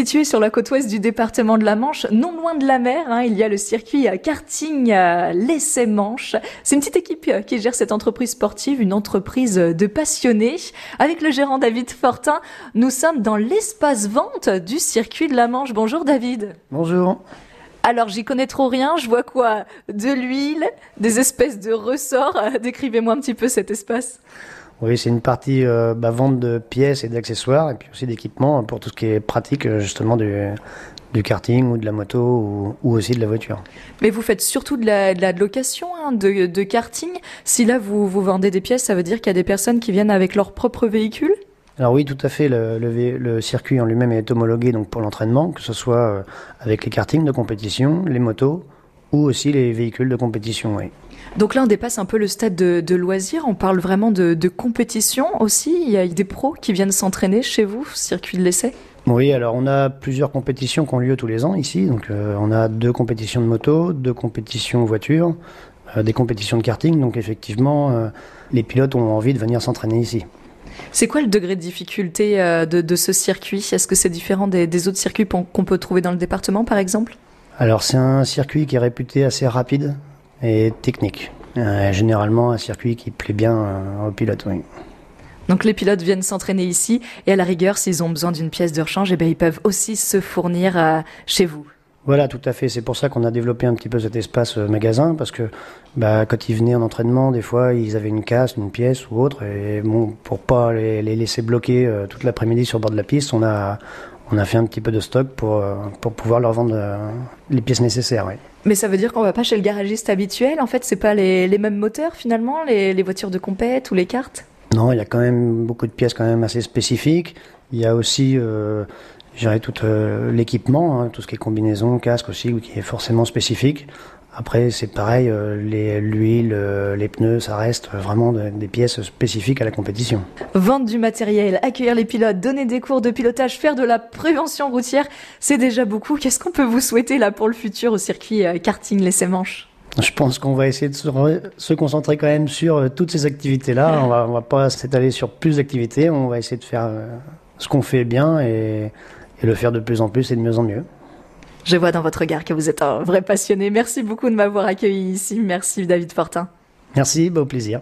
Situé sur la côte ouest du département de la Manche, non loin de la mer, hein, il y a le circuit karting l'Essai Manche. C'est une petite équipe qui gère cette entreprise sportive, une entreprise de passionnés. Avec le gérant David Fortin, nous sommes dans l'espace vente du circuit de la Manche. Bonjour David. Bonjour. Alors j'y connais trop rien, je vois quoi? De l'huile, des espèces de ressorts? Décrivez-moi un petit peu cet espace. Oui, c'est une partie euh, bah, vente de pièces et d'accessoires et puis aussi d'équipements pour tout ce qui est pratique euh, justement du, du karting ou de la moto ou, ou, aussi de la voiture. Mais vous faites surtout de la, de la location hein, de, de, karting. Si là vous, vous vendez des pièces, ça veut dire qu'il y a des personnes qui viennent avec leur propre véhicule? Alors oui, tout à fait. Le, le, le circuit en lui-même est homologué donc pour l'entraînement, que ce soit euh, avec les kartings de compétition, les motos ou aussi les véhicules de compétition. Oui. Donc là, on dépasse un peu le stade de, de loisir. On parle vraiment de, de, compétition aussi. Il y a des pros qui viennent s'entraîner chez vous, circuit de l'essai? Oui, alors on a plusieurs compétitions qui ont lieu tous les ans ici. Donc euh, on a deux compétitions de moto, deux compétitions voiture, euh, des compétitions de karting. Donc effectivement, euh, les pilotes ont envie de venir s'entraîner ici. C'est quoi le degré de difficulté de, de, ce circuit? Est-ce que c'est différent des, des autres circuits qu'on peut trouver dans le département, par exemple? Alors c'est un circuit qui est réputé assez rapide et technique. Euh, généralement un circuit qui plaît bien euh, aux pilotes, oui. Donc les pilotes viennent s'entraîner ici et à la rigueur, s'ils ont besoin d'une pièce de rechange, eh bien, ils peuvent aussi se fournir euh, chez vous. Voilà, tout à fait. C'est pour ça qu'on a développé un petit peu cet espace magasin, parce que bah, quand ils venaient en entraînement, des fois, ils avaient une casse, une pièce ou autre, et bon, pour pas les, les laisser bloquer toute l'après-midi sur le bord de la piste, on a, on a fait un petit peu de stock pour, euh, pour pouvoir leur vendre euh, les pièces nécessaires. Oui. Mais ça veut dire qu'on va pas chez le garagiste habituel. En fait, c'est pas les, les, mêmes moteurs finalement, les, les voitures de compète ou les cartes? Non, il y a quand même beaucoup de pièces quand même assez spécifiques. Il y a aussi euh, tout euh, l'équipement, hein, tout ce qui est combinaison, casque aussi, qui est forcément spécifique. Après, c'est pareil, euh, l'huile, euh, les pneus, ça reste vraiment de, des pièces spécifiques à la compétition. Vendre du matériel, accueillir les pilotes, donner des cours de pilotage, faire de la prévention routière, c'est déjà beaucoup. Qu'est-ce qu'on peut vous souhaiter là pour le futur au circuit karting l'essai manche je pense qu'on va essayer de se, se, concentrer quand même sur toutes ces activités-là. On va, on va pas s'étaler sur plus d'activités. On va essayer de faire ce qu'on fait bien et, et le faire de plus en plus et de mieux en mieux. Je vois dans votre regard que vous êtes un vrai passionné. Merci beaucoup de m'avoir accueilli ici. Merci David Fortin. Merci, beau plaisir.